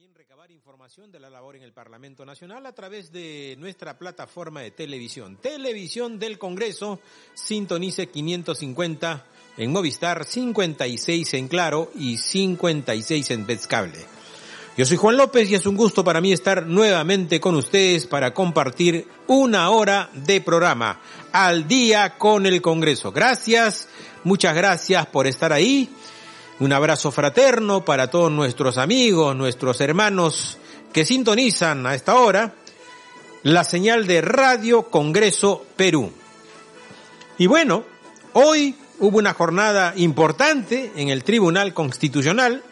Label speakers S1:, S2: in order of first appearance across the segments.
S1: también recabar información de la labor en el Parlamento Nacional a través de nuestra plataforma de televisión. Televisión del Congreso, sintonice 550 en Movistar, 56 en Claro y 56 en Cable. Yo soy Juan López y es un gusto para mí estar nuevamente con ustedes para compartir una hora de programa al día con el Congreso. Gracias, muchas gracias por estar ahí. Un abrazo fraterno para todos nuestros amigos, nuestros hermanos que sintonizan a esta hora la señal de Radio Congreso Perú. Y bueno, hoy hubo una jornada importante en el Tribunal Constitucional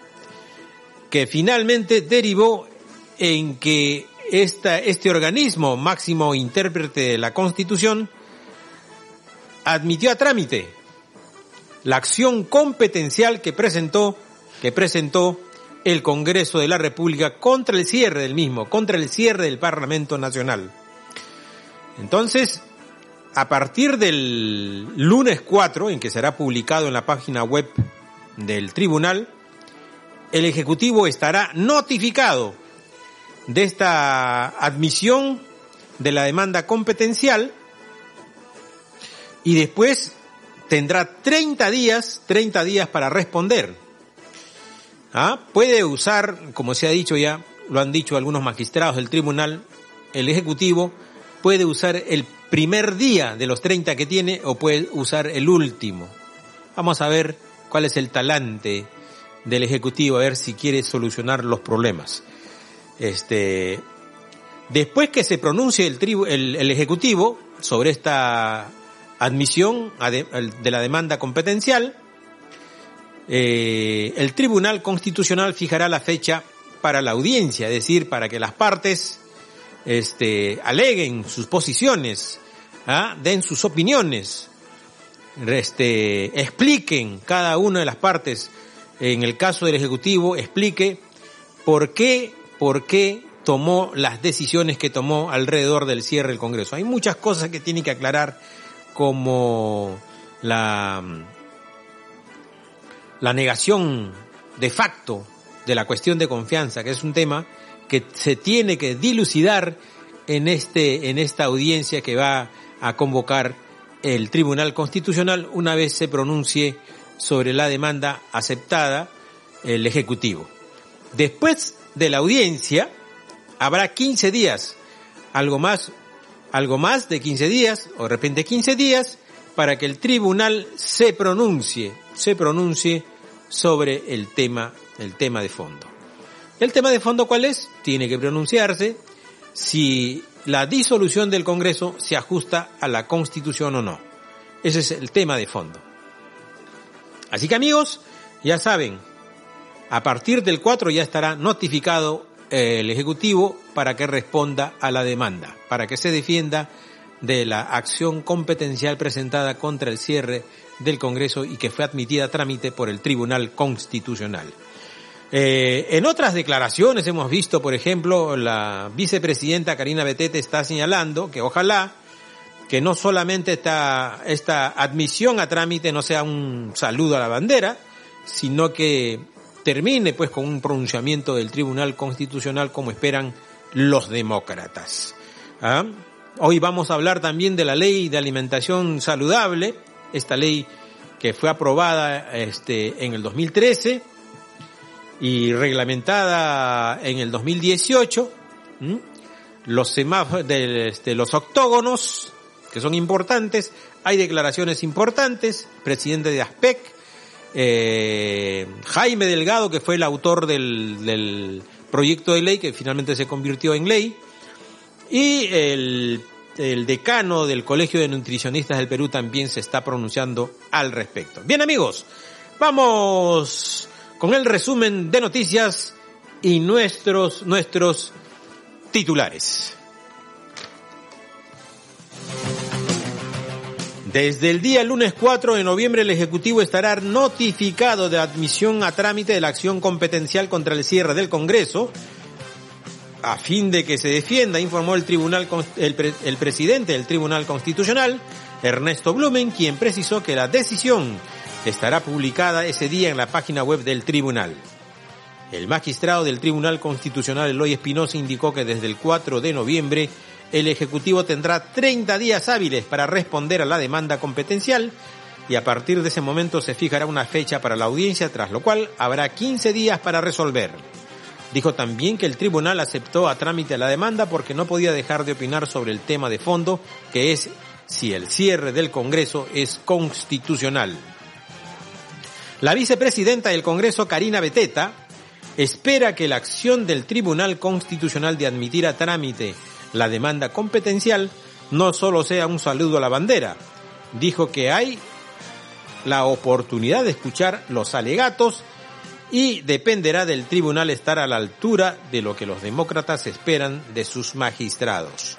S1: que finalmente derivó en que esta, este organismo máximo intérprete de la Constitución admitió a trámite la acción competencial que presentó, que presentó el Congreso de la República contra el cierre del mismo, contra el cierre del Parlamento Nacional. Entonces, a partir del lunes 4, en que será publicado en la página web del tribunal, el Ejecutivo estará notificado de esta admisión de la demanda competencial y después tendrá 30 días, 30 días para responder. ¿Ah? Puede usar, como se ha dicho ya, lo han dicho algunos magistrados del tribunal, el Ejecutivo puede usar el primer día de los 30 que tiene o puede usar el último. Vamos a ver cuál es el talante del Ejecutivo, a ver si quiere solucionar los problemas. Este, después que se pronuncie el, el, el Ejecutivo sobre esta admisión de la demanda competencial, eh, el Tribunal Constitucional fijará la fecha para la audiencia, es decir, para que las partes este, aleguen sus posiciones, ¿ah? den sus opiniones, este, expliquen cada una de las partes, en el caso del Ejecutivo, explique por qué, por qué tomó las decisiones que tomó alrededor del cierre del Congreso. Hay muchas cosas que tiene que aclarar como la, la negación de facto de la cuestión de confianza, que es un tema que se tiene que dilucidar en este, en esta audiencia que va a convocar el Tribunal Constitucional una vez se pronuncie sobre la demanda aceptada el Ejecutivo. Después de la audiencia habrá 15 días, algo más algo más de 15 días o de repente 15 días para que el tribunal se pronuncie, se pronuncie sobre el tema, el tema de fondo. ¿El tema de fondo cuál es? Tiene que pronunciarse si la disolución del Congreso se ajusta a la Constitución o no. Ese es el tema de fondo. Así que amigos, ya saben, a partir del 4 ya estará notificado el Ejecutivo para que responda a la demanda, para que se defienda de la acción competencial presentada contra el cierre del Congreso y que fue admitida a trámite por el Tribunal Constitucional. Eh, en otras declaraciones hemos visto, por ejemplo, la vicepresidenta Karina Betete está señalando que ojalá que no solamente esta, esta admisión a trámite no sea un saludo a la bandera, sino que termine pues con un pronunciamiento del Tribunal Constitucional como esperan los demócratas. ¿Ah? Hoy vamos a hablar también de la ley de alimentación saludable, esta ley que fue aprobada este, en el 2013 y reglamentada en el 2018. Los semáforos de, este, los octógonos, que son importantes, hay declaraciones importantes, presidente de ASPEC, eh, Jaime Delgado, que fue el autor del, del, proyecto de ley que finalmente se convirtió en ley, y el, el decano del Colegio de Nutricionistas del Perú también se está pronunciando al respecto. Bien amigos, vamos con el resumen de noticias y nuestros, nuestros titulares. Desde el día lunes 4 de noviembre el Ejecutivo estará notificado de admisión a trámite de la acción competencial contra el cierre del Congreso, a fin de que se defienda, informó el tribunal, el, presidente del Tribunal Constitucional, Ernesto Blumen, quien precisó que la decisión estará publicada ese día en la página web del tribunal. El magistrado del Tribunal Constitucional Eloy Espinosa indicó que desde el 4 de noviembre el Ejecutivo tendrá 30 días hábiles para responder a la demanda competencial y a partir de ese momento se fijará una fecha para la audiencia, tras lo cual habrá 15 días para resolver. Dijo también que el tribunal aceptó a trámite la demanda porque no podía dejar de opinar sobre el tema de fondo, que es si el cierre del Congreso es constitucional. La vicepresidenta del Congreso, Karina Beteta, espera que la acción del Tribunal Constitucional de admitir a trámite la demanda competencial no solo sea un saludo a la bandera. Dijo que hay la oportunidad de escuchar los alegatos y dependerá del tribunal estar a la altura de lo que los demócratas esperan de sus magistrados.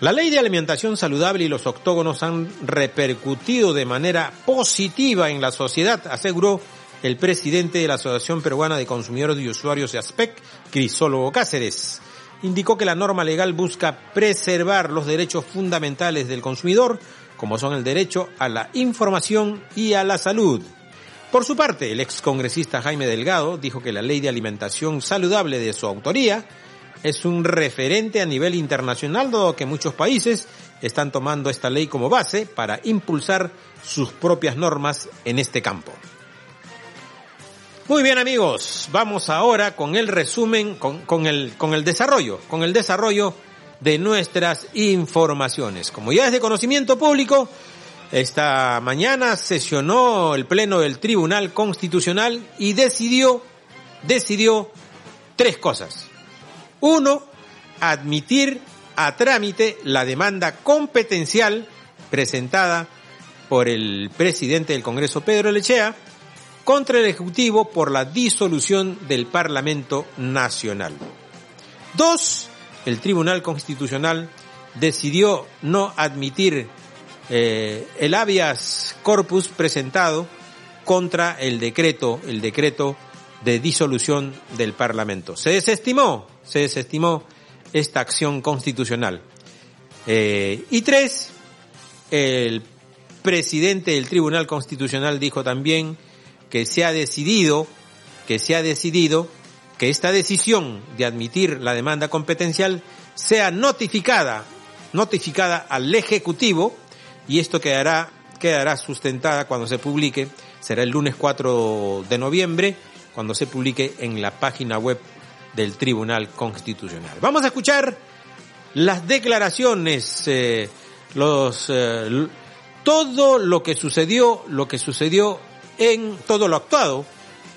S1: La ley de alimentación saludable y los octógonos han repercutido de manera positiva en la sociedad, aseguró el presidente de la Asociación Peruana de Consumidores y Usuarios de ASPEC, Crisólogo Cáceres. Indicó que la norma legal busca preservar los derechos fundamentales del consumidor, como son el derecho a la información y a la salud. Por su parte, el excongresista Jaime Delgado dijo que la ley de alimentación saludable de su autoría es un referente a nivel internacional, dado que muchos países están tomando esta ley como base para impulsar sus propias normas en este campo. Muy bien amigos, vamos ahora con el resumen, con, el, con el desarrollo, con el desarrollo de nuestras informaciones. Como ya es de conocimiento público, esta mañana sesionó el Pleno del Tribunal Constitucional y decidió, decidió tres cosas. Uno, admitir a trámite la demanda competencial presentada por el presidente del Congreso, Pedro Lechea, contra el Ejecutivo por la disolución del Parlamento Nacional. Dos, el Tribunal Constitucional decidió no admitir eh, el habeas corpus presentado contra el decreto, el decreto de disolución del Parlamento. Se desestimó, se desestimó esta acción constitucional. Eh, y tres, el presidente del Tribunal Constitucional dijo también que se ha decidido, que se ha decidido que esta decisión de admitir la demanda competencial sea notificada, notificada al Ejecutivo y esto quedará, quedará sustentada cuando se publique, será el lunes 4 de noviembre, cuando se publique en la página web del Tribunal Constitucional. Vamos a escuchar las declaraciones, eh, los, eh, todo lo que sucedió, lo que sucedió en todo lo actuado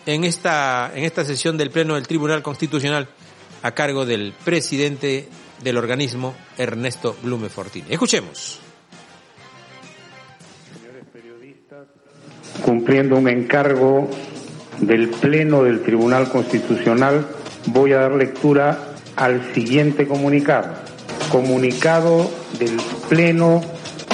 S1: en esta, en esta sesión del Pleno del Tribunal Constitucional a cargo del presidente del organismo, Ernesto Blume Fortini. Escuchemos.
S2: cumpliendo un encargo del Pleno del Tribunal Constitucional, voy a dar lectura al siguiente comunicado. Comunicado del Pleno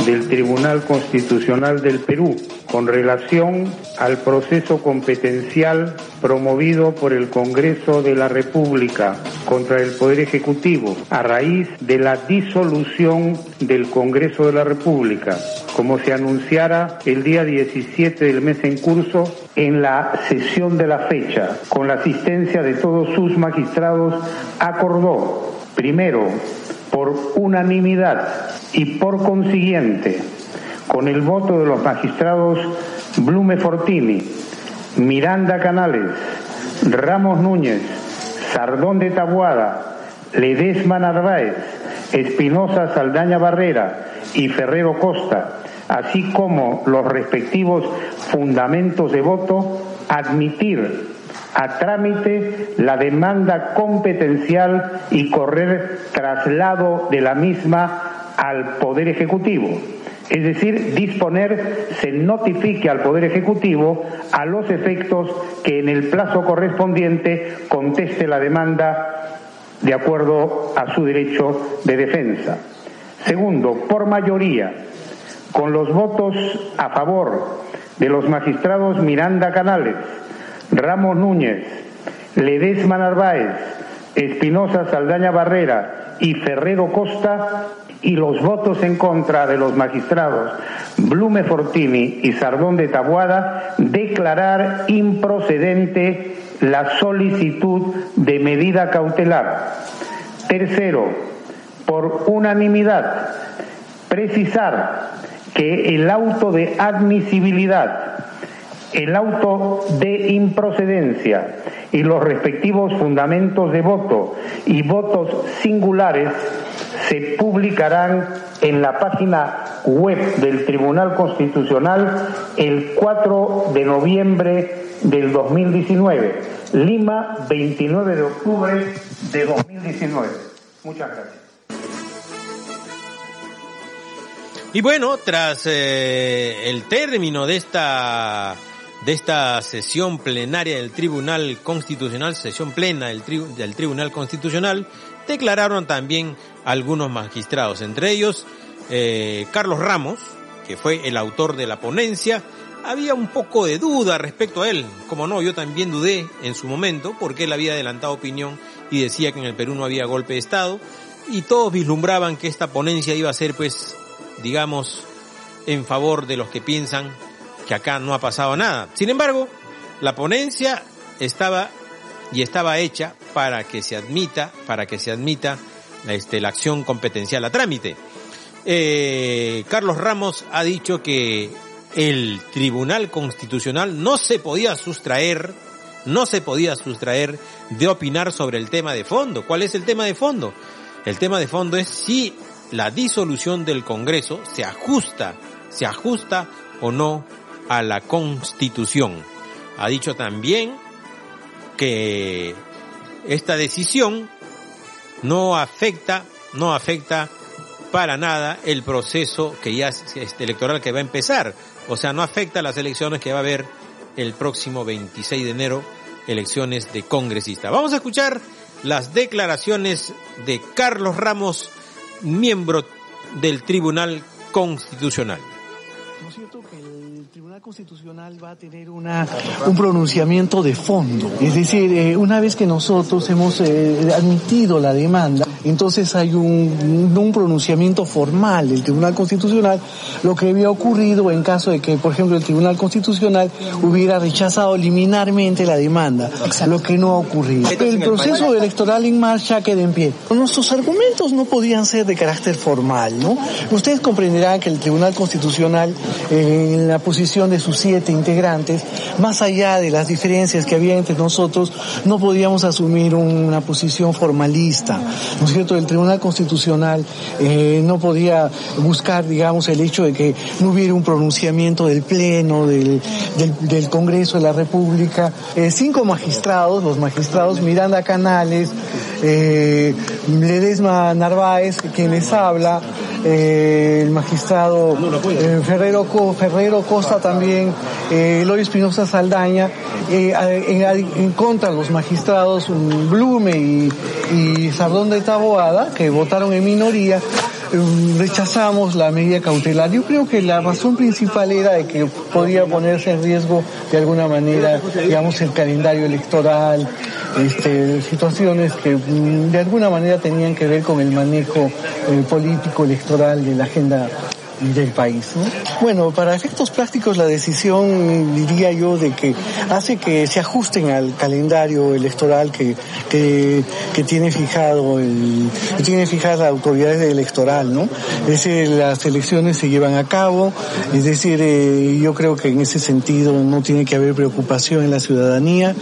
S2: del Tribunal Constitucional del Perú con relación al proceso competencial promovido por el Congreso de la República contra el Poder Ejecutivo a raíz de la disolución del Congreso de la República, como se anunciara el día 17 del mes en curso en la sesión de la fecha, con la asistencia de todos sus magistrados, acordó, primero, por unanimidad y por consiguiente, con el voto de los magistrados Blume Fortini, Miranda Canales, Ramos Núñez, Sardón de Tabuada, Ledesma Narváez, Espinosa Saldaña Barrera y Ferrero Costa, así como los respectivos fundamentos de voto, admitir a trámite la demanda competencial y correr traslado de la misma al Poder Ejecutivo es decir, disponer se notifique al Poder Ejecutivo a los efectos que en el plazo correspondiente conteste la demanda de acuerdo a su derecho de defensa. Segundo, por mayoría, con los votos a favor de los magistrados Miranda Canales, Ramos Núñez, Ledesma Narváez, Espinosa Saldaña Barrera y Ferrero Costa, y los votos en contra de los magistrados Blume Fortini y Sardón de Tabuada declarar improcedente la solicitud de medida cautelar. Tercero, por unanimidad, precisar que el auto de admisibilidad, el auto de improcedencia y los respectivos fundamentos de voto y votos singulares se publicarán en la página web del Tribunal Constitucional el 4 de noviembre del 2019. Lima, 29 de octubre de 2019. Muchas gracias.
S1: Y bueno, tras eh, el término de esta de esta sesión plenaria del Tribunal Constitucional, sesión plena del, del Tribunal Constitucional, declararon también algunos magistrados, entre ellos eh, Carlos Ramos, que fue el autor de la ponencia, había un poco de duda respecto a él. Como no, yo también dudé en su momento porque él había adelantado opinión y decía que en el Perú no había golpe de Estado y todos vislumbraban que esta ponencia iba a ser pues, digamos, en favor de los que piensan que acá no ha pasado nada. Sin embargo, la ponencia estaba y estaba hecha para que se admita, para que se admita este, la acción competencial a trámite. Eh, Carlos Ramos ha dicho que el Tribunal Constitucional no se podía sustraer, no se podía sustraer de opinar sobre el tema de fondo. ¿Cuál es el tema de fondo? El tema de fondo es si la disolución del Congreso se ajusta, se ajusta o no a la Constitución. Ha dicho también que esta decisión no afecta, no afecta para nada el proceso que ya este electoral que va a empezar. O sea, no afecta las elecciones que va a haber el próximo 26 de enero, elecciones de congresista. Vamos a escuchar las declaraciones de Carlos Ramos, miembro del Tribunal Constitucional.
S3: Constitucional va a tener una, un pronunciamiento de fondo. Es decir, eh, una vez que nosotros hemos eh, admitido la demanda, entonces hay un, un pronunciamiento formal del Tribunal Constitucional, lo que había ocurrido en caso de que, por ejemplo, el Tribunal Constitucional hubiera rechazado liminarmente la demanda, lo que no ha ocurrido. El proceso electoral en marcha queda en pie. Nuestros argumentos no podían ser de carácter formal, ¿no? Ustedes comprenderán que el Tribunal Constitucional, eh, en la posición de sus siete integrantes, más allá de las diferencias que había entre nosotros, no podíamos asumir una posición formalista, ¿no es cierto? El Tribunal Constitucional eh, no podía buscar, digamos, el hecho de que no hubiera un pronunciamiento del Pleno, del, Congreso de la República. Eh, cinco magistrados, los magistrados Miranda Canales, eh, Ledesma Narváez, quien les habla, eh, el magistrado eh, Ferrero, Costa también, eh, Eloy Espinosa Saldaña, eh, en, contra de los magistrados Blume y, y Sardón de Taboada, que votaron en minoría, Em, rechazamos la medida cautelar. Yo creo que la razón principal era de que podía ponerse en riesgo de alguna manera, digamos, el calendario electoral, este, situaciones que mm, de alguna manera tenían que ver con el manejo eh, político electoral de la agenda del país. Bueno, para efectos prácticos la decisión, diría yo, de que hace que se ajusten al calendario electoral que, que, tiene fijado el, que tiene fijada la autoridad electoral, ¿no? Es decir, las elecciones se llevan a cabo, es decir, eh, yo creo que en ese sentido no tiene que haber preocupación en la ciudadanía.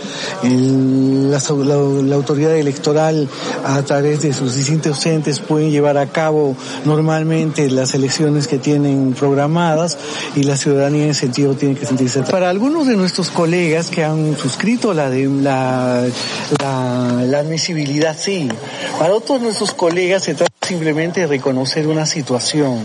S3: la, la, autoridad electoral a través de sus distintos entes pueden llevar a cabo normalmente las elecciones que tienen programadas y la ciudadanía en ese sentido tiene que sentirse. Para algunos de nuestros colegas que han suscrito la, de, la, admisibilidad, sí. Para otros de nuestros colegas se trata simplemente de reconocer una situación.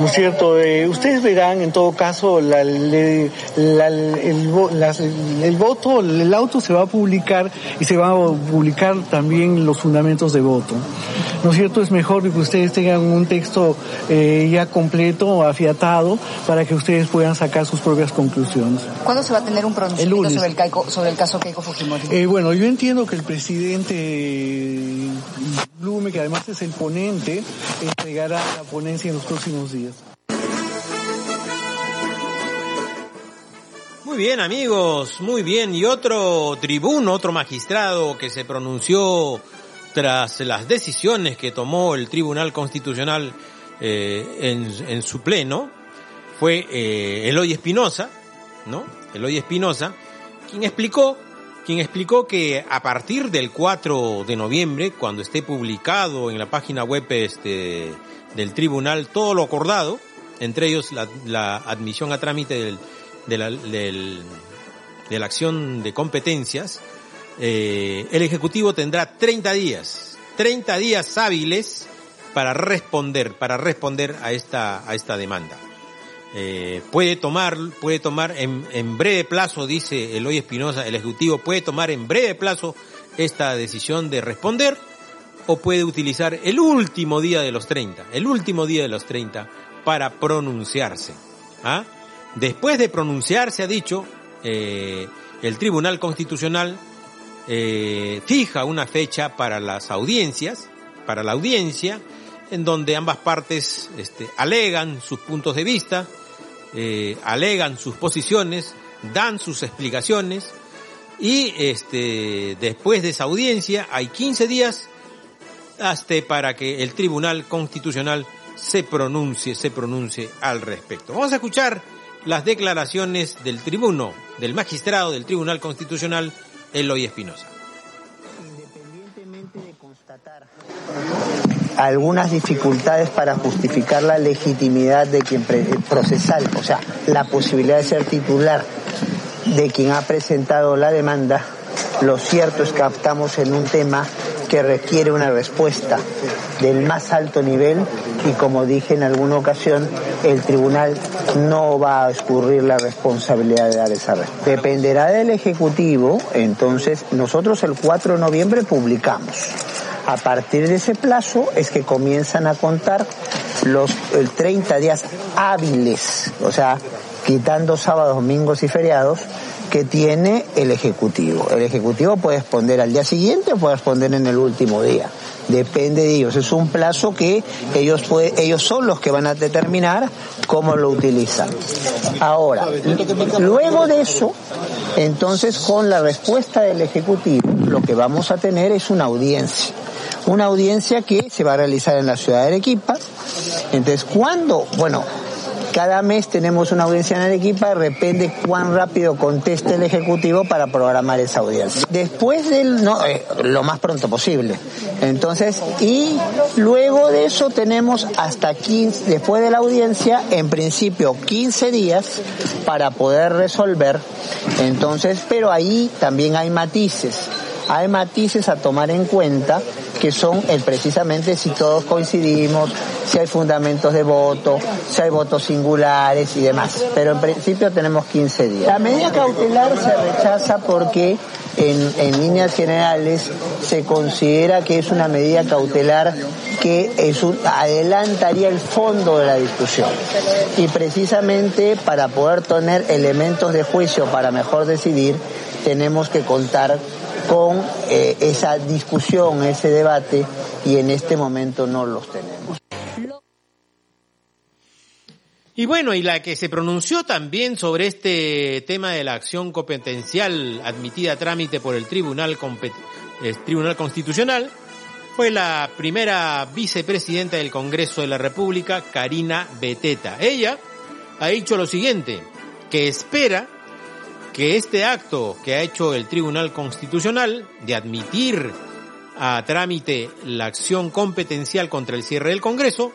S3: ¿no es cierto? Eh, ustedes verán en todo caso la, el, el, voto, el auto se va a publicar y se va a publicar también los fundamentos de voto. ¿No es cierto? Es mejor que ustedes tengan un texto eh, ya completo, afiatado, para que ustedes puedan sacar sus propias conclusiones.
S4: ¿Cuándo se va a tener un pronunciamiento sobre, el sobre el caso Keiko Fujimori?
S3: Eh, bueno, yo entiendo que el presidente Blume, que además es el ponente, entregará la ponencia en los próximos días.
S1: Muy bien, amigos, muy bien. Y otro tribuno, otro magistrado que se pronunció tras las decisiones que tomó el Tribunal Constitucional eh, en, su pleno, fue eh, Eloy Espinosa, ¿no? Eloy Espinosa, quien explicó, quien explicó que a partir del 4 de noviembre, cuando esté publicado en la página web este, del tribunal todo lo acordado, entre ellos la, la admisión a trámite del, de, la, del, de la acción de competencias, eh, el Ejecutivo tendrá 30 días, 30 días hábiles para responder, para responder a esta, a esta demanda. Eh, puede tomar, puede tomar en, breve plazo, dice Eloy Espinosa, el Ejecutivo puede tomar en breve plazo esta decisión de responder o puede utilizar el último día de los 30, el último día de los 30 para pronunciarse. ¿Ah? Después de pronunciarse, ha dicho, eh, el Tribunal Constitucional eh, fija una fecha para las audiencias, para la audiencia, en donde ambas partes este, alegan sus puntos de vista, eh, alegan sus posiciones, dan sus explicaciones y este, después de esa audiencia hay 15 días hasta para que el Tribunal Constitucional se pronuncie, se pronuncie al respecto. Vamos a escuchar las declaraciones del tribuno, del magistrado del Tribunal Constitucional, Eloy Espinosa.
S5: Independientemente de constatar algunas dificultades para justificar la legitimidad de quien procesal, o sea, la posibilidad de ser titular de quien ha presentado la demanda, lo cierto es que estamos en un tema que requiere una respuesta del más alto nivel y como dije en alguna ocasión, el tribunal no va a escurrir la responsabilidad de dar esa respuesta. Dependerá del Ejecutivo, entonces nosotros el 4 de noviembre publicamos. A partir de ese plazo es que comienzan a contar los el 30 días hábiles, o sea, quitando sábados, domingos y feriados, que tiene el Ejecutivo. El Ejecutivo puede responder al día siguiente o puede responder en el último día. Depende de ellos. Es un plazo que ellos, ellos son los que van a determinar cómo lo utilizan. Ahora, luego de eso, entonces con la respuesta del Ejecutivo, lo que vamos a tener es una audiencia. Una audiencia que se va a realizar en la ciudad de Arequipa. Entonces, ¿cuándo? Bueno, cada mes tenemos una audiencia en Arequipa, depende cuán rápido conteste el Ejecutivo para programar esa audiencia. Después del, no, eh, lo más pronto posible. Entonces, y luego de eso tenemos hasta 15, después de la audiencia, en principio 15 días para poder resolver. Entonces, pero ahí también hay matices hay matices a tomar en cuenta que son el precisamente si todos coincidimos, si hay fundamentos de voto, si hay votos singulares y demás. Pero en principio tenemos 15 días. La medida cautelar se rechaza porque en, en líneas generales se considera que es una medida cautelar que es un, adelantaría el fondo de la discusión. Y precisamente para poder tener elementos de juicio para mejor decidir, tenemos que contar con eh, esa discusión, ese debate, y en este momento no los tenemos.
S1: Y bueno, y la que se pronunció también sobre este tema de la acción competencial admitida a trámite por el Tribunal, eh, Tribunal Constitucional fue la primera vicepresidenta del Congreso de la República, Karina Beteta. Ella ha dicho lo siguiente, que espera que este acto que ha hecho el Tribunal Constitucional de admitir a trámite la acción competencial contra el cierre del Congreso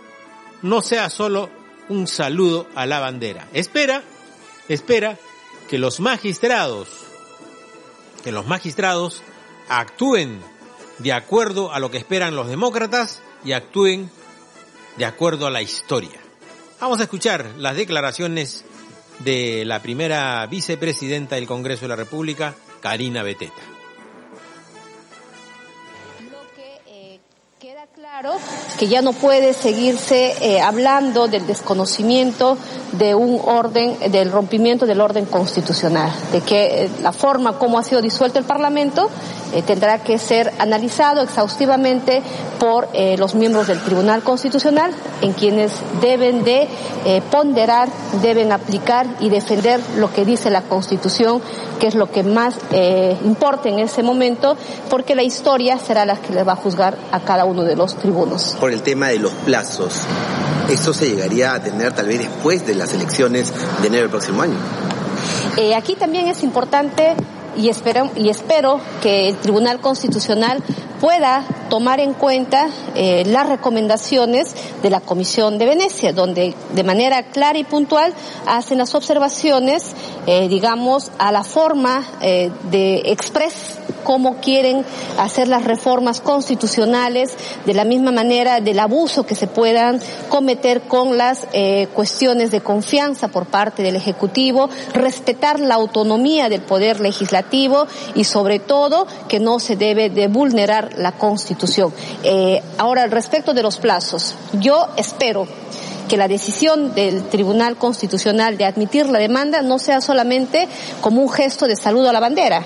S1: no sea solo un saludo a la bandera. Espera, espera que los magistrados, que los magistrados actúen de acuerdo a lo que esperan los demócratas y actúen de acuerdo a la historia. Vamos a escuchar las declaraciones de la primera vicepresidenta del Congreso de la República, Karina Beteta.
S6: Claro que ya no puede seguirse eh, hablando del desconocimiento de un orden, del rompimiento del orden constitucional, de que eh, la forma como ha sido disuelto el Parlamento eh, tendrá que ser analizado exhaustivamente por los miembros del Tribunal Constitucional, en quienes deben de ponderar, deben aplicar y defender lo que dice la Constitución, que es lo que más importa en ese momento, porque la historia será la que le va a juzgar a cada uno de los
S7: Por el tema de los plazos, ¿eso se llegaría a tener tal vez después de las elecciones de enero del próximo año?
S6: aquí también es importante y espero, y espero que el Tribunal Constitucional pueda tomar en cuenta eh, las recomendaciones de la Comisión de Venecia, donde de manera clara y puntual hacen las observaciones, eh, digamos, a la forma eh, de express cómo quieren hacer las reformas constitucionales, de la misma manera del abuso que se puedan cometer con las eh, cuestiones de confianza por parte del Ejecutivo, respetar la autonomía del Poder Legislativo y sobre todo que no se debe de vulnerar la Constitución. Eh, ahora, respecto de los plazos, yo espero que la decisión del Tribunal Constitucional de admitir la demanda no sea solamente como un gesto de saludo a la bandera,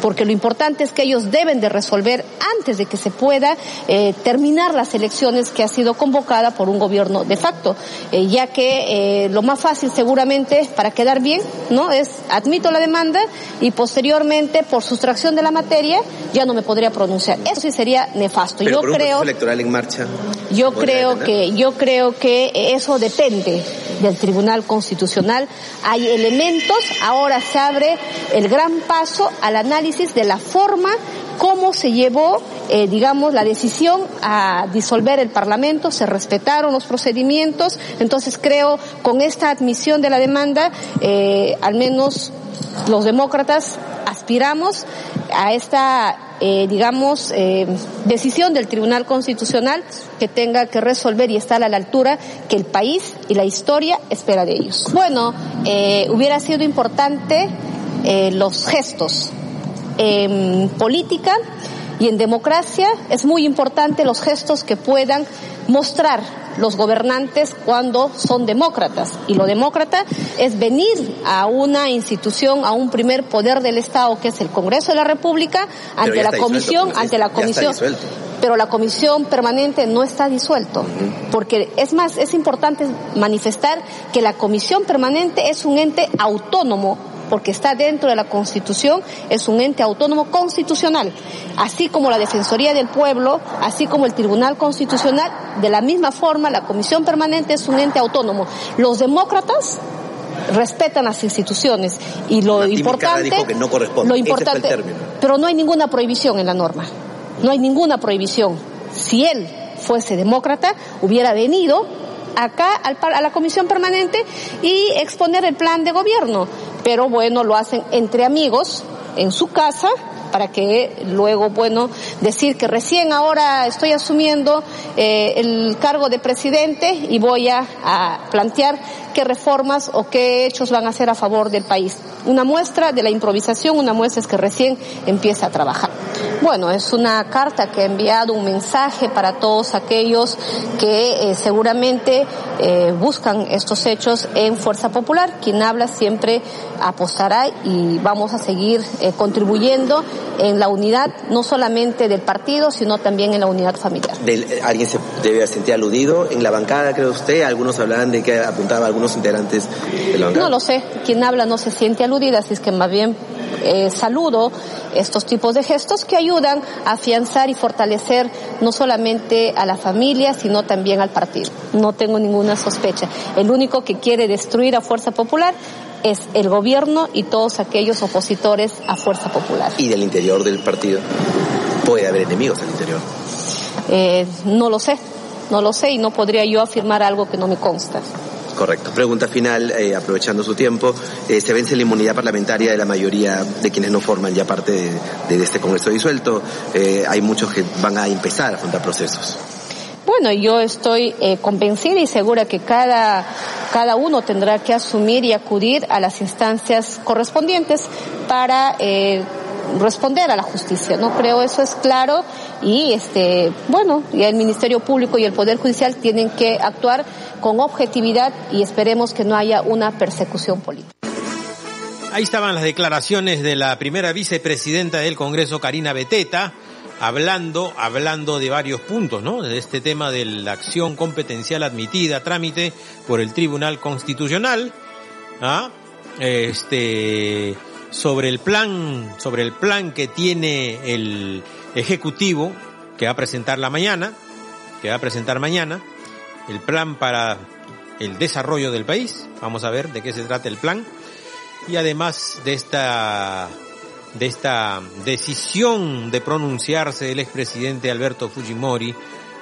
S6: porque lo importante es que ellos deben de resolver antes de que se pueda eh, terminar las elecciones que ha sido convocada por un gobierno de facto, eh, ya que eh, lo más fácil seguramente para quedar bien, ¿no? Es admito la demanda y posteriormente por sustracción de la materia ya no me podría pronunciar. Eso sí sería nefasto.
S7: yo creo electoral en marcha.
S6: Yo creo que yo creo que eso depende del Tribunal Constitucional. Hay elementos, ahora se abre el gran paso al análisis de la forma como se llevó, eh, digamos, la decisión a disolver el Parlamento, se respetaron los procedimientos, entonces creo con esta admisión de la demanda, eh, al menos los demócratas aspiramos a esta eh, digamos, decisión del Tribunal Constitucional que tenga que resolver y estar a la altura que el país y la historia espera de ellos. Bueno, eh, hubiera sido importante los gestos. En política y en democracia es muy importante los gestos que puedan mostrar los gobernantes cuando son demócratas. Y lo demócrata es venir a una institución, a un primer poder del Estado, que es el Congreso de la República, ante la comisión, ante la comisión. Pero la comisión permanente no está disuelto. Porque es más, es importante manifestar que la comisión permanente es un ente autónomo porque está dentro de la Constitución, es un ente autónomo constitucional, así como la Defensoría del Pueblo, así como el Tribunal Constitucional, de la misma forma la Comisión Permanente es un ente autónomo. Los demócratas respetan las instituciones y lo importante
S7: que no corresponde.
S6: lo importante pero no hay ninguna prohibición en la norma no hay ninguna prohibición si él fuese demócrata hubiera venido acá a la comisión permanente y exponer el plan de gobierno. Pero bueno, lo hacen entre amigos en su casa para que luego, bueno, decir que recién ahora estoy asumiendo eh, el cargo de presidente y voy a, plantear qué reformas o qué hechos van a hacer a favor del país. Una muestra de la improvisación, una muestra es que recién empieza a trabajar. Bueno, es una carta que ha enviado un mensaje para todos aquellos que eh, seguramente eh, buscan estos hechos en Fuerza Popular. Quien habla siempre apostará y vamos a seguir contribuyendo en la unidad no solamente del partido, sino también en la unidad familiar.
S7: Eh, ¿Alguien se debe sentir aludido? En la bancada, cree usted, algunos hablaban de que apuntaba a integrantes de la bancada.
S6: No lo sé, quien habla no se siente aludida, así es que más bien eh, saludo estos tipos de gestos que ayudan a afianzar y fortalecer no solamente a la familia, sino también al partido. No tengo ninguna sospecha. El único que quiere destruir a Fuerza Popular es el gobierno y todos aquellos opositores a Fuerza Popular.
S7: ¿Y del interior del partido? ¿Puede haber enemigos al interior?
S6: Eh, no lo sé, no lo sé y no podría yo afirmar algo que no me consta.
S7: Correcto. Pregunta final, eh, aprovechando su tiempo. Eh, se vence la inmunidad parlamentaria de la mayoría de quienes no forman ya parte de, este Congreso disuelto. hay muchos que van a empezar a afrontar procesos.
S6: Bueno, yo estoy convencida y segura que cada cada uno tendrá que asumir y acudir a las instancias correspondientes para eh, responder a la justicia. No creo eso es claro y este bueno, y el Ministerio Público y el Poder Judicial tienen que actuar con objetividad y esperemos que no haya una persecución política.
S1: Ahí estaban las declaraciones de la primera vicepresidenta del Congreso, Karina Beteta, hablando, hablando de varios puntos, ¿no? De este tema de la acción competencial admitida a trámite por el Tribunal Constitucional, ¿ah? Este, sobre el plan, sobre el plan que tiene el Ejecutivo, que va a presentar la mañana, que va a presentar mañana, el plan para el desarrollo del país. Vamos a ver de qué se trata el plan. Y además de esta, de esta decisión de pronunciarse del expresidente Alberto Fujimori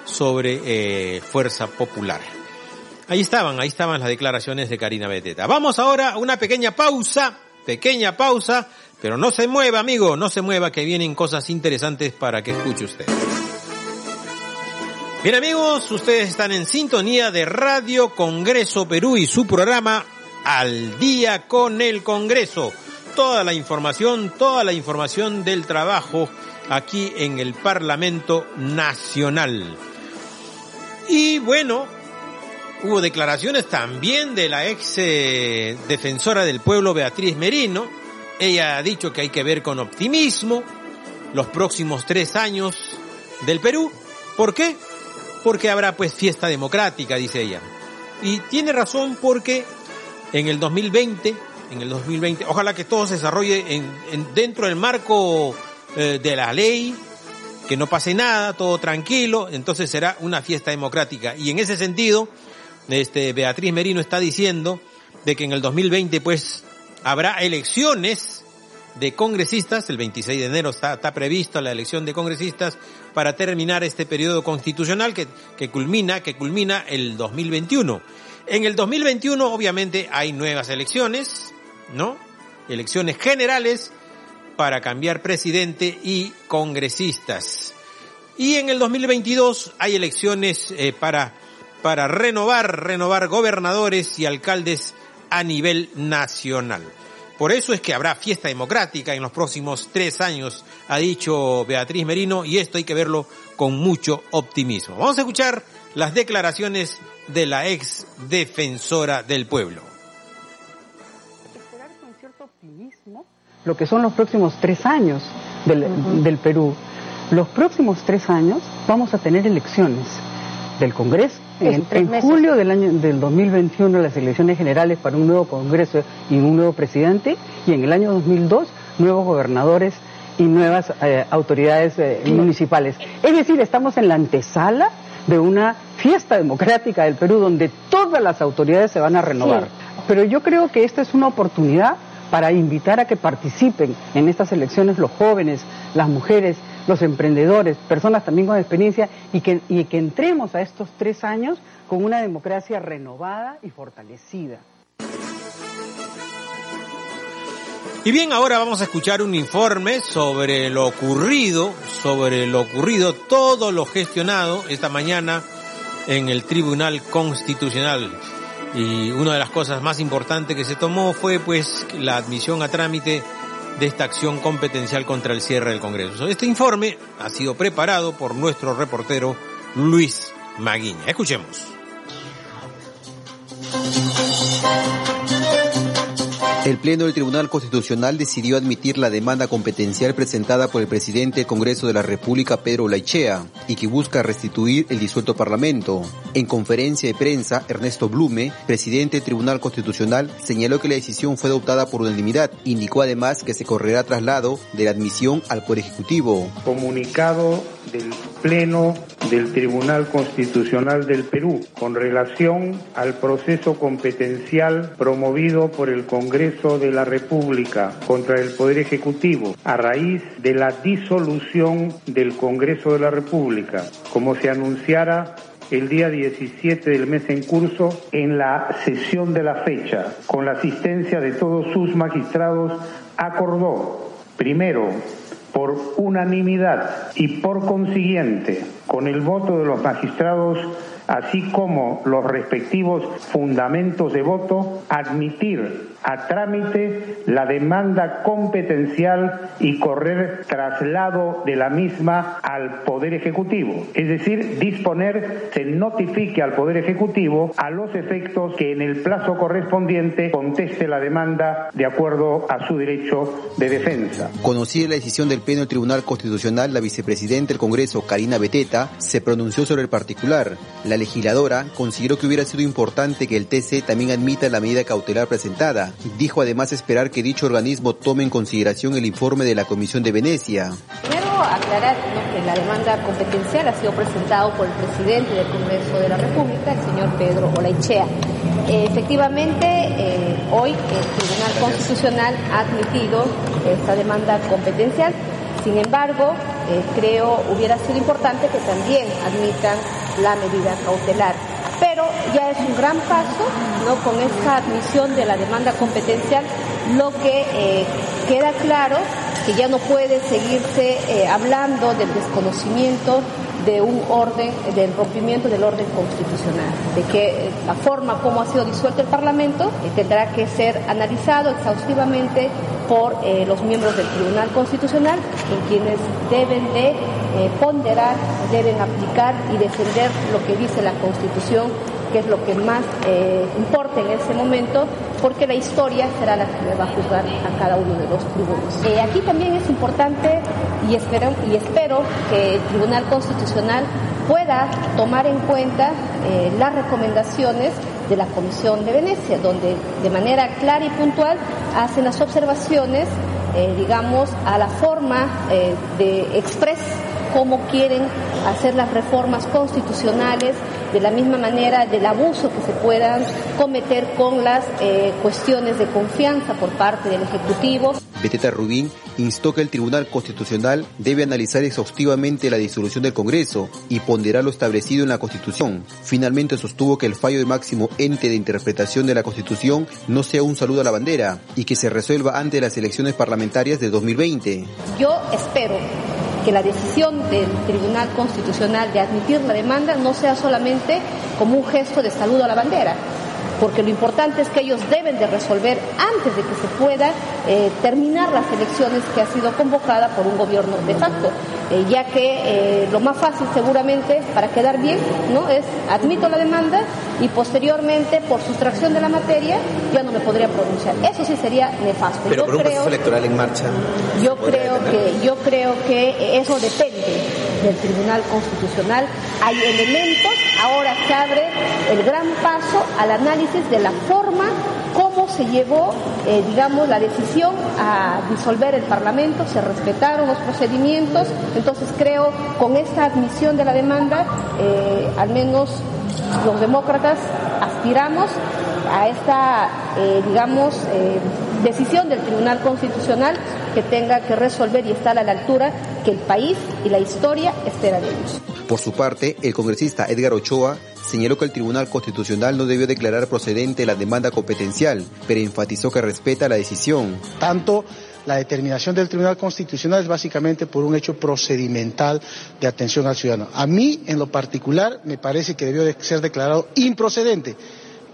S1: sobre eh, Fuerza Popular. Ahí estaban, ahí estaban las declaraciones de Karina Beteta. Vamos ahora a una pequeña pausa, pequeña pausa, pero no se mueva, amigo, no se mueva, que vienen cosas interesantes para que escuche usted. Bien amigos, ustedes están en sintonía de Radio Congreso Perú y su programa Al día con el Congreso. Toda la información, toda la información del trabajo aquí en el Parlamento Nacional. Y bueno, hubo declaraciones también de la ex eh, defensora del pueblo Beatriz Merino. Ella ha dicho que hay que ver con optimismo los próximos tres años del Perú. ¿Por qué? porque habrá pues fiesta democrática, dice ella. Y tiene razón porque en el 2020, en el 2020, ojalá que todo se desarrolle en, dentro del marco eh, de la ley, que no pase nada, todo tranquilo, entonces será una fiesta democrática. Y en ese sentido, este, Beatriz Merino está diciendo de que en el 2020 pues habrá elecciones de congresistas, el 26 de enero está, está prevista la elección de congresistas para terminar este periodo constitucional que, que culmina, que culmina el 2021. En el 2021 obviamente hay nuevas elecciones, ¿no? Elecciones generales para cambiar presidente y congresistas. Y en el 2022 hay elecciones eh, para, para renovar, renovar gobernadores y alcaldes a nivel nacional. Por eso es que habrá fiesta democrática en los próximos tres años, ha dicho Beatriz Merino, y esto hay que verlo con mucho optimismo. Vamos a escuchar las declaraciones de la ex defensora del pueblo.
S8: Esperar con cierto optimismo lo que son los próximos tres años del, del Perú. Los próximos tres años vamos a tener elecciones del Congreso en, julio del año del 2021 las elecciones generales para un nuevo Congreso y un nuevo presidente y en el año 2002 nuevos gobernadores y nuevas eh, autoridades eh, municipales. Es decir, estamos en la antesala de una fiesta democrática del Perú donde todas las autoridades se van a renovar. Pero yo creo que esta es una oportunidad para invitar a que participen en estas elecciones los jóvenes, las mujeres, los emprendedores, personas también con experiencia y que, y que entremos a estos tres años con una democracia renovada y fortalecida.
S1: Y bien, ahora vamos a escuchar un informe sobre lo ocurrido, sobre lo ocurrido, todo lo gestionado esta mañana en el Tribunal Constitucional. Y una de las cosas más importantes que se tomó fue pues la admisión a trámite de esta acción competencial contra el cierre del Congreso. Este informe ha sido preparado por nuestro reportero Luis Maguiña. Escuchemos.
S9: El Pleno del Tribunal Constitucional decidió admitir la demanda competencial presentada por el presidente del Congreso de la República, Pedro Laichea, y que busca restituir el disuelto Parlamento. En conferencia de prensa, Ernesto Blume, presidente del Tribunal Constitucional, señaló que la decisión fue adoptada por unanimidad. Indicó además que se correrá traslado de la admisión al Poder Ejecutivo.
S2: Comunicado del Pleno del Tribunal Constitucional del Perú con relación al proceso competencial promovido por el Congreso de la República contra el Poder Ejecutivo a raíz de la disolución del Congreso de la República, como se anunciara el día 17 del mes en curso en la sesión de la fecha, con la asistencia de todos sus magistrados, acordó, primero, por unanimidad y por consiguiente, con el voto de los magistrados así como los respectivos fundamentos de voto, admitir a trámite la demanda competencial y correr traslado de la misma al Poder Ejecutivo. Es decir, disponer se notifique al Poder Ejecutivo a los efectos que en el plazo correspondiente conteste la demanda de acuerdo a su derecho de defensa.
S9: Conocida la decisión del Pleno del Tribunal Constitucional, la vicepresidenta del Congreso, Karina Beteta, se pronunció sobre el particular. La legisladora consideró que hubiera sido importante que el TC también admita la medida cautelar presentada, Dijo además esperar que dicho organismo tome en consideración el informe de la Comisión de Venecia.
S6: Primero aclarar que la demanda competencial ha sido presentado por el presidente del Congreso de la República, el señor Pedro Olaichea. Efectivamente, eh, hoy el Tribunal Constitucional ha admitido esta demanda competencial. Sin embargo, eh, creo hubiera sido importante que también admitan la medida cautelar pero ya es un gran paso, ¿no? Con esta admisión de la demanda competencial, lo que eh, queda claro que ya no puede seguirse eh, hablando del desconocimiento de un orden, del rompimiento del orden constitucional, de que eh, la forma como ha sido disuelto el Parlamento tendrá que ser analizado exhaustivamente por los miembros del Tribunal Constitucional, en quienes deben de eh, ponderar, deben aplicar y defender lo que dice la Constitución, que es lo que más eh, importa en ese momento, porque la historia será la que le va a juzgar a cada uno de los tribunos. Eh, aquí también es importante y espero, y espero que el Tribunal Constitucional pueda tomar en cuenta las recomendaciones de la Comisión de Venecia, donde de manera clara y puntual hacen las observaciones, digamos, a la forma de express cómo quieren hacer las reformas constitucionales, de la misma manera del abuso que se puedan cometer con las eh, cuestiones de confianza por parte del Ejecutivo.
S9: Beteta Rubín instó que el Tribunal Constitucional debe analizar exhaustivamente la disolución del Congreso y ponderar lo establecido en la Constitución. Finalmente sostuvo que el fallo de máximo ente de interpretación de la Constitución no sea un saludo a la bandera y que se resuelva antes de las elecciones parlamentarias de 2020.
S6: Yo espero que la decisión del Tribunal Constitucional de admitir la demanda no sea solamente como un gesto de saludo a la bandera, porque lo importante es que ellos deben de resolver antes de que se pueda eh, terminar las elecciones que ha sido convocada por un gobierno de facto, eh, ya que eh, lo más fácil seguramente para quedar bien no es admito la demanda y posteriormente por sustracción de la materia ya no me podría pronunciar. Eso sí sería nefasto.
S7: Pero por un proceso electoral en marcha.
S6: Yo creo que yo creo que eso depende del Tribunal Constitucional. Hay elementos, ahora se abre el gran paso al análisis de la forma cómo se llevó, eh, digamos, la decisión a disolver el Parlamento, se respetaron los procedimientos, entonces creo con esta admisión de la demanda, eh, al menos los demócratas aspiramos a esta, eh, digamos, decisión del Tribunal Constitucional que tenga que resolver y estar a la altura que el país y la historia esperan de ellos.
S9: Por su parte, el congresista Edgar Ochoa señaló que el Tribunal Constitucional no debió declarar procedente la demanda competencial, pero enfatizó que respeta la decisión.
S3: Tanto la determinación del Tribunal Constitucional es básicamente por un hecho procedimental de atención al ciudadano. A mí, en lo particular, me parece que debió de ser declarado improcedente.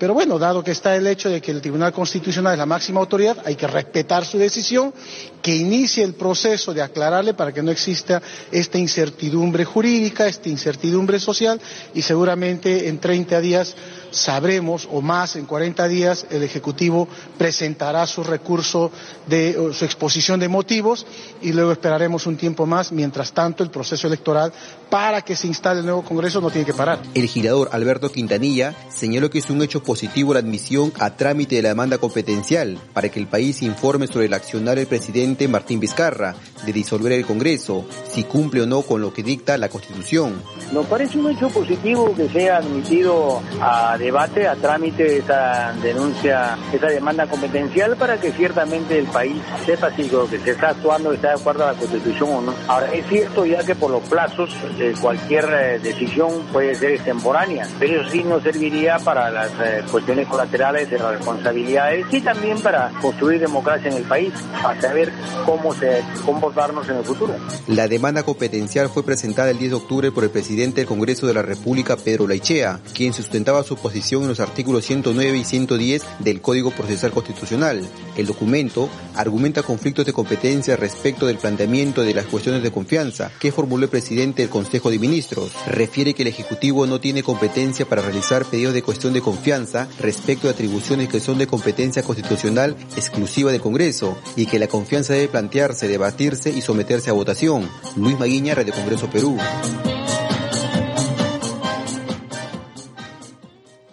S3: Pero bueno, dado que está el hecho de que el Tribunal Constitucional es la máxima autoridad, hay que respetar su decisión, que inicie el proceso de aclararle para que no exista esta incertidumbre jurídica, esta incertidumbre social y seguramente en 30 días sabremos, o más, en 40 días, el Ejecutivo presentará su recurso de su exposición de motivos y luego esperaremos un tiempo más. Mientras tanto, el proceso electoral para que se instale el nuevo Congreso no tiene que parar.
S9: El legislador Alberto Quintanilla señaló que es un hecho positivo la admisión a trámite de la demanda competencial para que el país informe sobre el accionar del presidente Martín Vizcarra de disolver el Congreso, si cumple o no con lo que dicta la Constitución.
S10: Nos parece un hecho positivo que sea admitido a debate, a trámite esa denuncia, esa demanda competencial para que ciertamente el país sepa si lo que se está actuando está de acuerdo a la Constitución o no. Ahora, es cierto ya que por los plazos cualquier eh, decisión puede ser extemporánea, pero eso sí no serviría para las eh, cuestiones colaterales de las responsabilidades y también para construir democracia en el país, para saber cómo se comportarnos en el futuro.
S9: La demanda competencial fue presentada el 10 de octubre por el presidente del Congreso de la República, Pedro Laichea, quien sustentaba su posición en los artículos 109 y 110 del Código Procesal Constitucional. El documento argumenta conflictos de competencia respecto del planteamiento de las cuestiones de confianza que formuló el presidente del Consejo de Ministros. Refiere que el Ejecutivo no tiene competencia para realizar pedidos de cuestión de confianza respecto de atribuciones que son de competencia constitucional exclusiva del Congreso y que la confianza debe plantearse, debatirse y someterse a votación. Luis Maguiña, Radio Congreso Perú.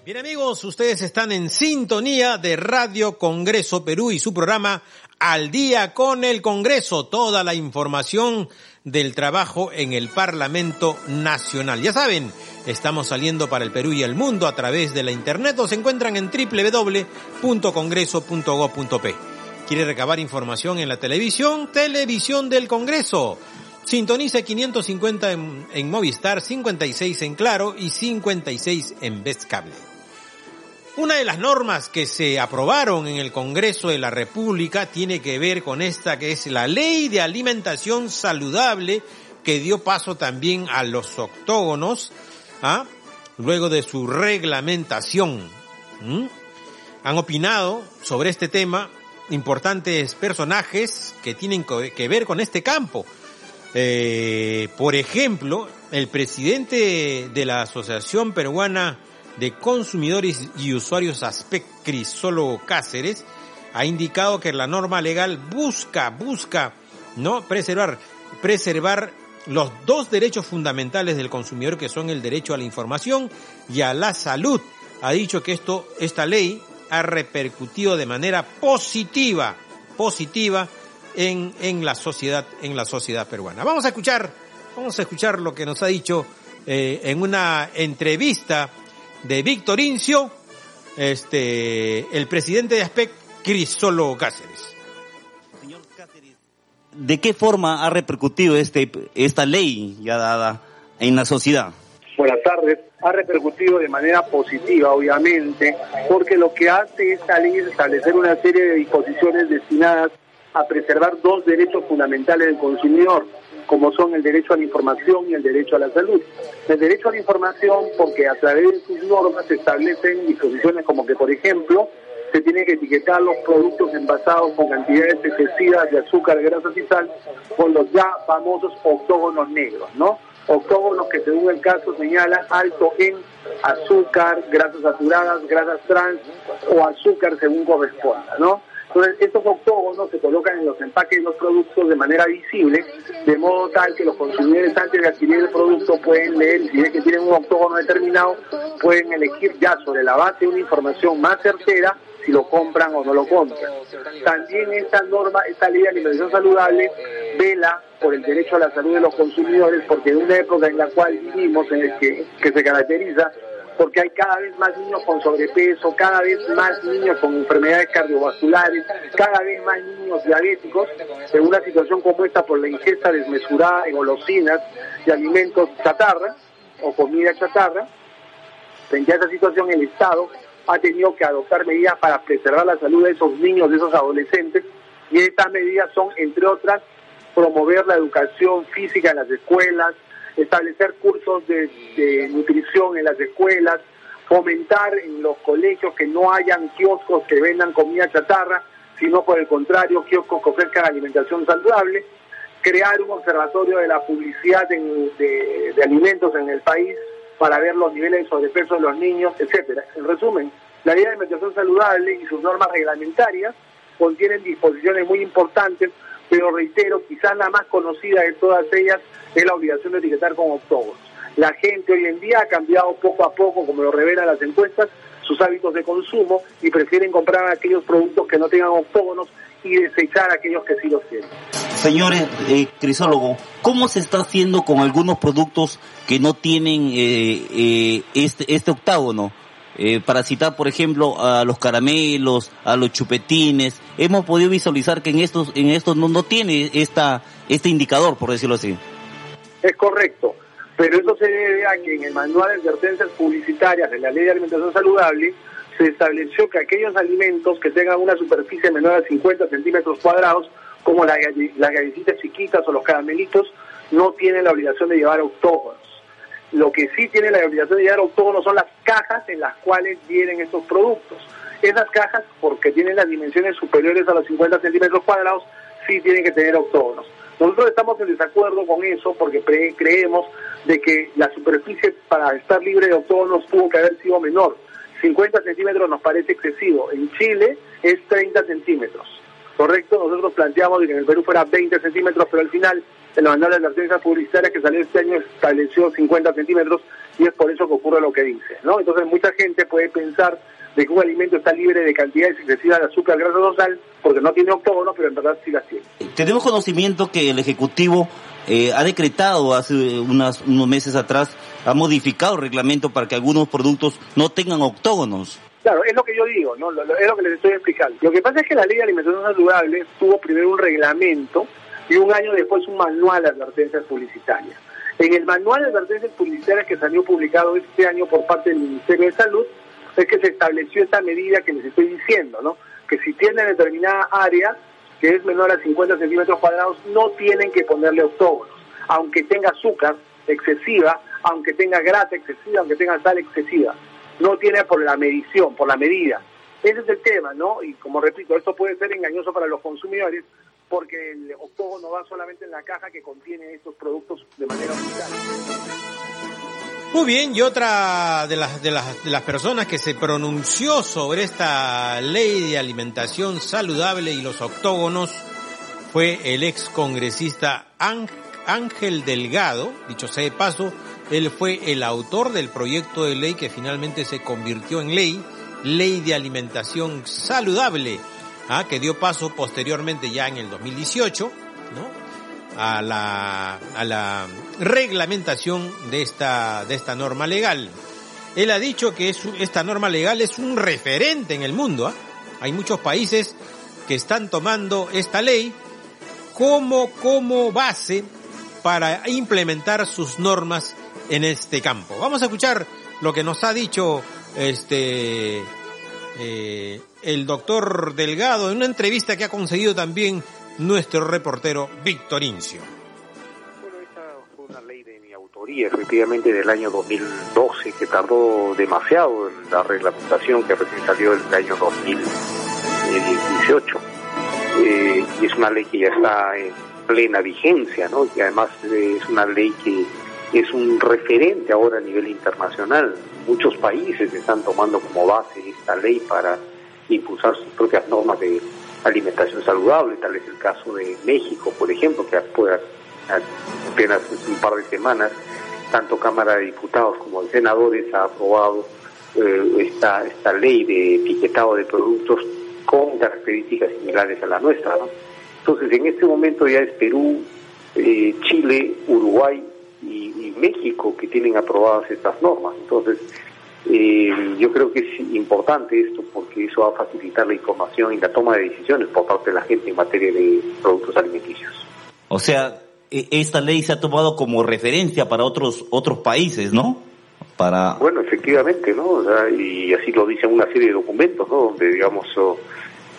S1: Bien amigos, ustedes están en sintonía de Radio Congreso Perú y su programa Al día con el Congreso, toda la información del trabajo en el Parlamento Nacional. Ya saben, estamos saliendo para el Perú y el mundo a través de la internet o se encuentran en www.congreso.gov.p. ¿Quiere recabar información en la televisión? Televisión del Congreso. Sintonice 550 en, en Movistar, 56 en Claro y 56 en Best Cable. Una de las normas que se aprobaron en el Congreso de la República tiene que ver con esta que es la Ley de Alimentación Saludable que dio paso también a los octógonos, ¿ah? luego de su reglamentación. Han opinado sobre este tema importantes personajes que tienen que ver con este campo. Eh, por ejemplo, el presidente de la Asociación Peruana de Consumidores y Usuarios Aspect Crisólogo Cáceres ha indicado que la norma legal busca, busca, ¿no? Preservar, preservar los dos derechos fundamentales del consumidor que son el derecho a la información y a la salud. Ha dicho que esto, esta ley ha repercutido de manera positiva, positiva en, en la sociedad, en la sociedad peruana. Vamos a escuchar, vamos a escuchar lo que nos ha dicho eh, en una entrevista de Víctor Incio, este, el presidente de ASPEC, Crisolo Cáceres.
S11: Señor Cáceres, ¿de qué forma ha repercutido este, esta ley ya dada en la sociedad?
S12: Buenas tardes. Ha repercutido de manera positiva, obviamente, porque lo que hace esta ley es establecer una serie de disposiciones destinadas a preservar dos derechos fundamentales del consumidor, como son el derecho a la información y el derecho a la salud. El derecho a la información porque a través de sus normas se establecen disposiciones como que, por ejemplo, se tienen que etiquetar los productos envasados con cantidades excesivas de azúcar, grasas y sal con los ya famosos octógonos negros, ¿no? Octógonos que según el caso señalan alto en azúcar, grasas saturadas, grasas trans o azúcar según corresponda, ¿no? Entonces, estos octógonos se colocan en los empaques de los productos de manera visible, de modo tal que los consumidores antes de adquirir el producto pueden leer, si es que tienen un octógono determinado, pueden elegir ya sobre la base de una información más certera si lo compran o no lo compran. También esta norma, esta ley de alimentación saludable vela por el derecho a la salud de los consumidores, porque en una época en la cual vivimos, en el que, que se caracteriza porque hay cada vez más niños con sobrepeso, cada vez más niños con enfermedades cardiovasculares, cada vez más niños diabéticos, en una situación como esta por la ingesta desmesurada de golosinas y alimentos chatarra o comida chatarra. Frente a esa situación, el Estado ha tenido que adoptar medidas para preservar la salud de esos niños, de esos adolescentes, y estas medidas son, entre otras, promover la educación física en las escuelas, establecer cursos de, nutrición en las escuelas, fomentar en los colegios que no hayan kioscos que vendan comida chatarra, sino por el contrario, kioscos que ofrezcan alimentación saludable, crear un observatorio de la publicidad de, alimentos en el país para ver los niveles de sobrepeso de los niños, etcétera. En resumen, la ley de alimentación saludable y sus normas reglamentarias contienen disposiciones muy importantes pero reitero, quizás la más conocida de todas ellas es la obligación de etiquetar con octógonos. La gente hoy en día ha cambiado poco a poco, como lo revelan las encuestas, sus hábitos de consumo y prefieren comprar aquellos productos que no tengan octógonos y desechar aquellos que sí los tienen.
S11: Señores, eh, crisólogo, ¿cómo se está haciendo con algunos productos que no tienen eh, eh, este, este octágono? Eh, para citar, por ejemplo, a los caramelos, a los chupetines, hemos podido visualizar que en estos, en estos no, no tiene esta, este indicador, por decirlo así.
S12: Es correcto, pero eso se debe a que en el manual de advertencias publicitarias de la Ley de Alimentación Saludable se estableció que aquellos alimentos que tengan una superficie menor a 50 centímetros cuadrados, como las galletitas chiquitas o los caramelitos, no tienen la obligación de llevar autógonos. Lo que sí tiene la obligación de llevar autógonos son las cajas en las cuales vienen estos productos. Esas cajas, porque tienen las dimensiones superiores a los 50 centímetros cuadrados, sí tienen que tener autógonos. Nosotros estamos en desacuerdo con eso porque creemos de que la superficie para estar libre de autógonos tuvo que haber sido menor 50 centímetros nos parece excesivo. En Chile es 30 centímetros. ¿Correcto? Nosotros planteamos que en el Perú fuera 20 centímetros, pero al final en la manual de advertencias publicitarias que salió este año estableció 50 centímetros y es por eso que ocurre lo que dice. ¿no? Entonces mucha gente puede pensar de que un alimento está libre de cantidades excesivas de azúcar, grasa o sal, porque no tiene octógono, pero en verdad sí las tiene.
S11: Tenemos conocimiento que el Ejecutivo eh, ha decretado hace unos meses atrás, ha modificado el reglamento para que algunos productos no tengan octógonos.
S12: Claro, es lo que yo digo, ¿no? es lo que les estoy explicando. Lo que pasa es que la ley de alimentación saludable tuvo primero un reglamento y un año después un manual de advertencias publicitarias. En el manual de advertencias publicitarias que salió publicado este año por parte del Ministerio de Salud, es que se estableció esta medida que les estoy diciendo, ¿no? Que si tienen determinada área, que es menor a 50 centímetros cuadrados, no tienen que ponerle octógonos, aunque tenga azúcar excesiva, aunque tenga grasa excesiva, aunque tenga sal excesiva. No tiene por la medición, por la medida. Ese es el tema, ¿no? Y como repito, esto puede ser engañoso para los consumidores porque el octógono va solamente en la caja que contiene estos productos de manera oficial.
S1: Muy bien, y otra de las, de las, de las personas que se pronunció sobre esta ley de alimentación saludable y los octógonos fue el ex congresista Ángel Delgado, dicho sea de paso, él fue el autor del proyecto de ley que finalmente se convirtió en ley, ley de alimentación saludable, ¿ah? que dio paso posteriormente ya en el 2018, ¿no? a la, a la reglamentación de esta, de esta norma legal. Él ha dicho que es, esta norma legal es un referente en el mundo. ¿ah? Hay muchos países que están tomando esta ley como, como base para implementar sus normas en este campo. Vamos a escuchar lo que nos ha dicho este eh, el doctor Delgado en una entrevista que ha conseguido también nuestro reportero Víctor Incio.
S13: Bueno, esta fue una ley de mi autoría, efectivamente, del año 2012, que tardó demasiado en la reglamentación que recién salió el año 2018. Eh, y es una ley que ya está en plena vigencia, ¿no? Y además eh, es una ley que es un referente ahora a nivel internacional. Muchos países están tomando como base esta ley para impulsar sus propias normas de alimentación saludable, tal es el caso de México, por ejemplo, que apenas un par de semanas, tanto Cámara de Diputados como de Senadores ha aprobado eh, esta, esta ley de etiquetado de productos con características similares a la nuestra. Entonces, en este momento ya es Perú, eh, Chile, Uruguay y México que tienen aprobadas estas normas. Entonces, eh, yo creo que es importante esto porque eso va a facilitar la información y la toma de decisiones por parte de la gente en materia de productos alimenticios.
S11: O sea, e, esta ley se ha tomado como referencia para otros otros países, ¿no? Para
S13: bueno, efectivamente, ¿no? y así lo dicen una serie de documentos, ¿no? Donde digamos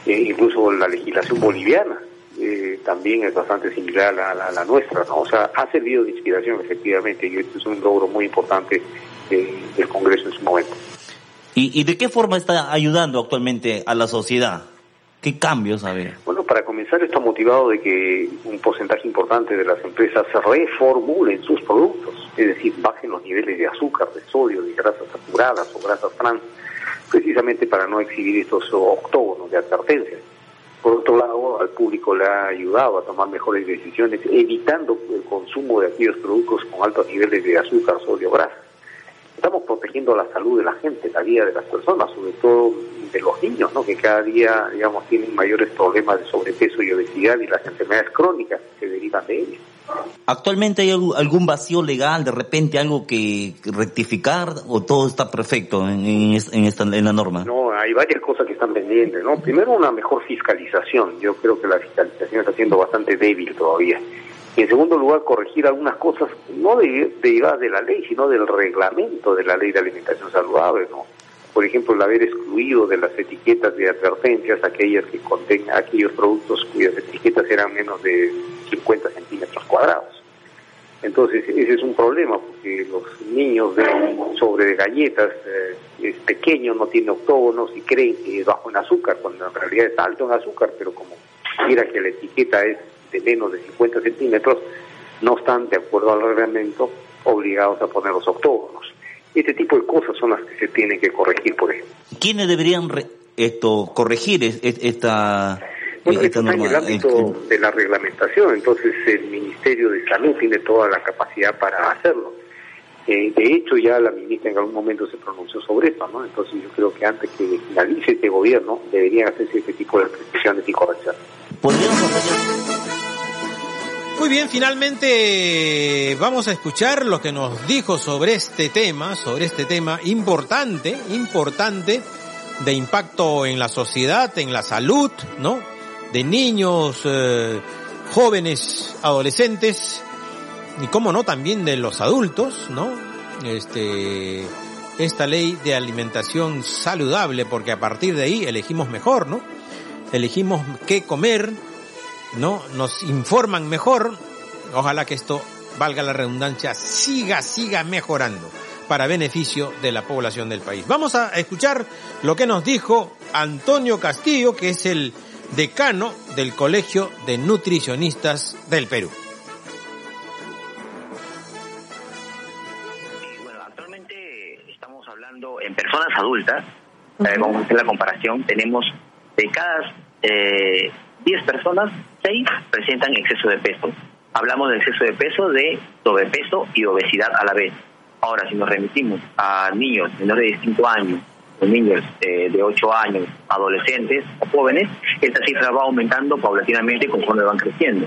S13: eh, incluso la legislación boliviana eh, también es bastante similar a la, a la, nuestra, ¿no? O sea, ha servido de inspiración efectivamente y esto es un logro muy importante del Congreso en su momento.
S11: ¿Y, de qué forma está ayudando actualmente a la sociedad? ¿Qué cambios ha
S13: Bueno, para comenzar está motivado de que un porcentaje importante de las empresas reformulen sus productos, es decir, bajen los niveles de azúcar, de sodio, de grasas saturadas o grasas trans, precisamente para no exhibir estos octógonos de advertencia. Por otro lado, al público le ha ayudado a tomar mejores decisiones, evitando el consumo de aquellos productos con altos niveles de azúcar, sodio, grasa estamos protegiendo la salud de la gente, la vida de las personas, sobre todo de los niños, ¿no? que cada día, digamos, tienen mayores problemas de sobrepeso y obesidad y las enfermedades crónicas que derivan de ellos.
S11: ¿Actualmente hay algún vacío legal, de repente algo que rectificar o todo está perfecto en, en, esta, en la norma?
S13: No, hay varias cosas que están pendientes, ¿no? Primero una mejor fiscalización. Yo creo que la fiscalización está siendo bastante débil todavía. Y en segundo lugar, corregir algunas cosas, no derivadas de la ley, sino del reglamento de la ley de alimentación saludable, ¿no? Por ejemplo, el haber excluido de las etiquetas de advertencias aquellas que contengan aquellos productos cuyas etiquetas eran menos de 50 centímetros cuadrados. Entonces, ese es un problema, porque los niños ven sobre de galletas, eh, es pequeño, no tiene octógonos y creen que es bajo en azúcar, cuando en realidad es alto en azúcar, pero como mira que la etiqueta es de menos de 50 centímetros, no están, de acuerdo al reglamento, obligados a poner los octógonos. Este tipo de cosas son las que se tienen que corregir, por ejemplo.
S11: ¿Quiénes deberían esto corregir esta,
S13: bueno, está en el ámbito de la reglamentación, entonces el Ministerio de Salud tiene toda la capacidad para hacerlo. Eh, de hecho, ya la ministra en algún momento se pronunció sobre esto, ¿no? Entonces yo creo que antes que finalice este gobierno deberían hacerse este tipo de precisiones y correcciones.
S1: Muy bien, finalmente vamos a escuchar lo que nos dijo sobre este tema, sobre este tema importante, importante, de impacto en la sociedad, en la salud, ¿no? De niños, eh, jóvenes, adolescentes, y cómo no, también de los adultos, ¿no? Este, esta ley de alimentación saludable, porque a partir de ahí elegimos mejor, ¿no? Elegimos qué comer, ¿no? Nos informan mejor. Ojalá que esto, valga la redundancia, siga, siga mejorando para beneficio de la población del país. Vamos a escuchar lo que nos dijo Antonio Castillo, que es el decano del Colegio de Nutricionistas del Perú.
S14: en personas adultas, eh, vamos a hacer la comparación, tenemos de cada eh, 10 personas, 6 presentan exceso de peso. Hablamos de exceso de peso, de sobrepeso y obesidad a la vez. Ahora, si nos remitimos a niños menores de 5 años, o niños eh, de 8 años, adolescentes o jóvenes, esta cifra va aumentando paulatinamente conforme van creciendo.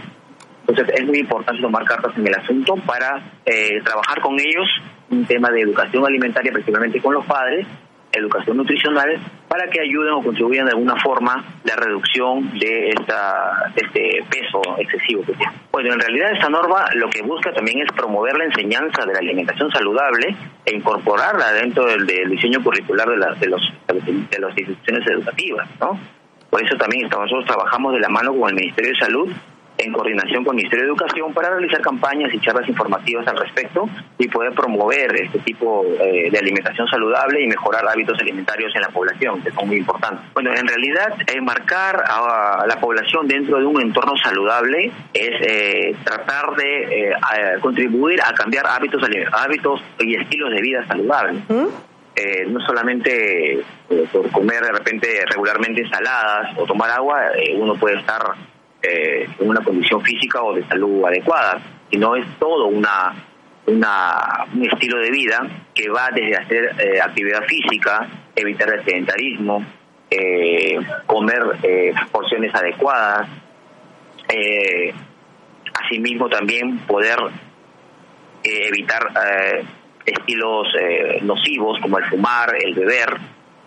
S14: Entonces es muy importante tomar cartas en el asunto para eh, trabajar con ellos un tema de educación alimentaria, principalmente con los padres, educación nutricional, para que ayuden o contribuyan de alguna forma la reducción de, esta, este peso excesivo que tiene. Bueno, en realidad esta norma lo que busca también es promover la enseñanza de la alimentación saludable e incorporarla dentro del, diseño curricular de, de, los, de las instituciones educativas, ¿no? Por eso también nosotros trabajamos de la mano con el Ministerio de Salud en coordinación con el Ministerio de Educación para realizar campañas y charlas informativas al respecto y poder promover este tipo eh, de alimentación saludable y mejorar hábitos alimentarios en la población, que son muy importantes. Bueno, en realidad, marcar a la población dentro de un entorno saludable es eh, tratar de eh, contribuir a cambiar hábitos, hábitos y estilos de vida saludables. no solamente por comer de repente regularmente ensaladas o tomar agua, uno puede estar eh, en una condición física o de salud adecuada, sino es todo una, un estilo de vida que va desde hacer eh, actividad física, evitar el sedentarismo, eh, comer porciones adecuadas, asimismo también poder evitar estilos nocivos como el fumar, el beber,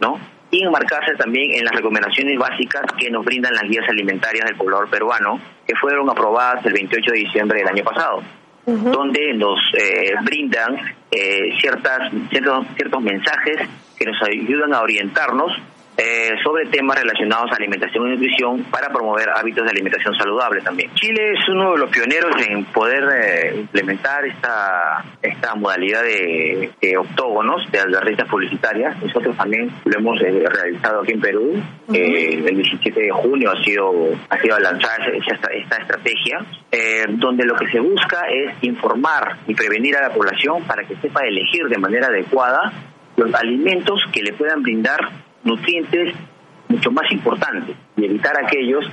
S14: ¿no? Y enmarcarse también en las recomendaciones básicas que nos brindan las guías alimentarias del poblador peruano, que fueron aprobadas el 28 de diciembre del año pasado, donde nos eh, brindan eh, ciertas, ciertos, ciertos mensajes que nos ayudan a orientarnos eh, sobre temas relacionados a alimentación y nutrición para promover hábitos de alimentación saludable también. Chile es uno de los pioneros en poder eh, implementar esta esta modalidad de, octógonos, de albarritas publicitarias. Nosotros también lo hemos eh, realizado aquí en Perú. el 17 de junio ha sido ha sido lanzada esta, esta estrategia, donde lo que se busca es informar y prevenir a la población para que sepa elegir de manera adecuada los alimentos que le puedan brindar nutrientes mucho más importantes y evitar aquellos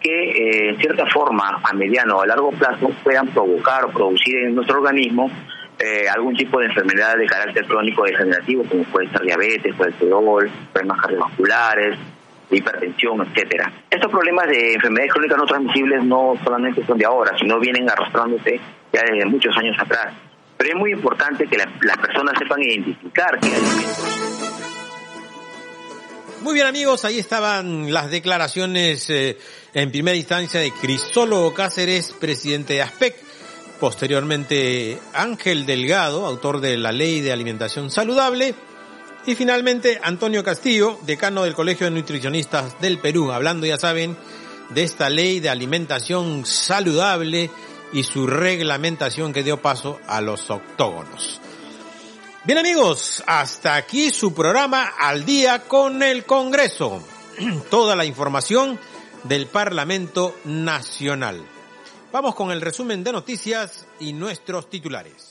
S14: que eh, en cierta forma a mediano o a largo plazo puedan provocar o producir en nuestro organismo eh, algún tipo de enfermedad de carácter crónico degenerativo como puede ser diabetes, colesterol, problemas cardiovasculares, hipertensión, etcétera. Estos problemas de enfermedades crónicas no transmisibles no solamente son de ahora, sino vienen arrastrándose ya desde muchos años atrás. Pero es muy importante que las personas sepan identificar qué alimentos
S1: muy bien amigos, ahí estaban las declaraciones eh, en primera instancia de Crisólogo Cáceres, presidente de ASPEC, posteriormente Ángel Delgado, autor de la Ley de Alimentación Saludable, y finalmente Antonio Castillo, decano del Colegio de Nutricionistas del Perú, hablando ya saben de esta Ley de Alimentación Saludable y su reglamentación que dio paso a los octógonos. Bien amigos, hasta aquí su programa al día con el Congreso. Toda la información del Parlamento Nacional. Vamos con el resumen de noticias y nuestros titulares.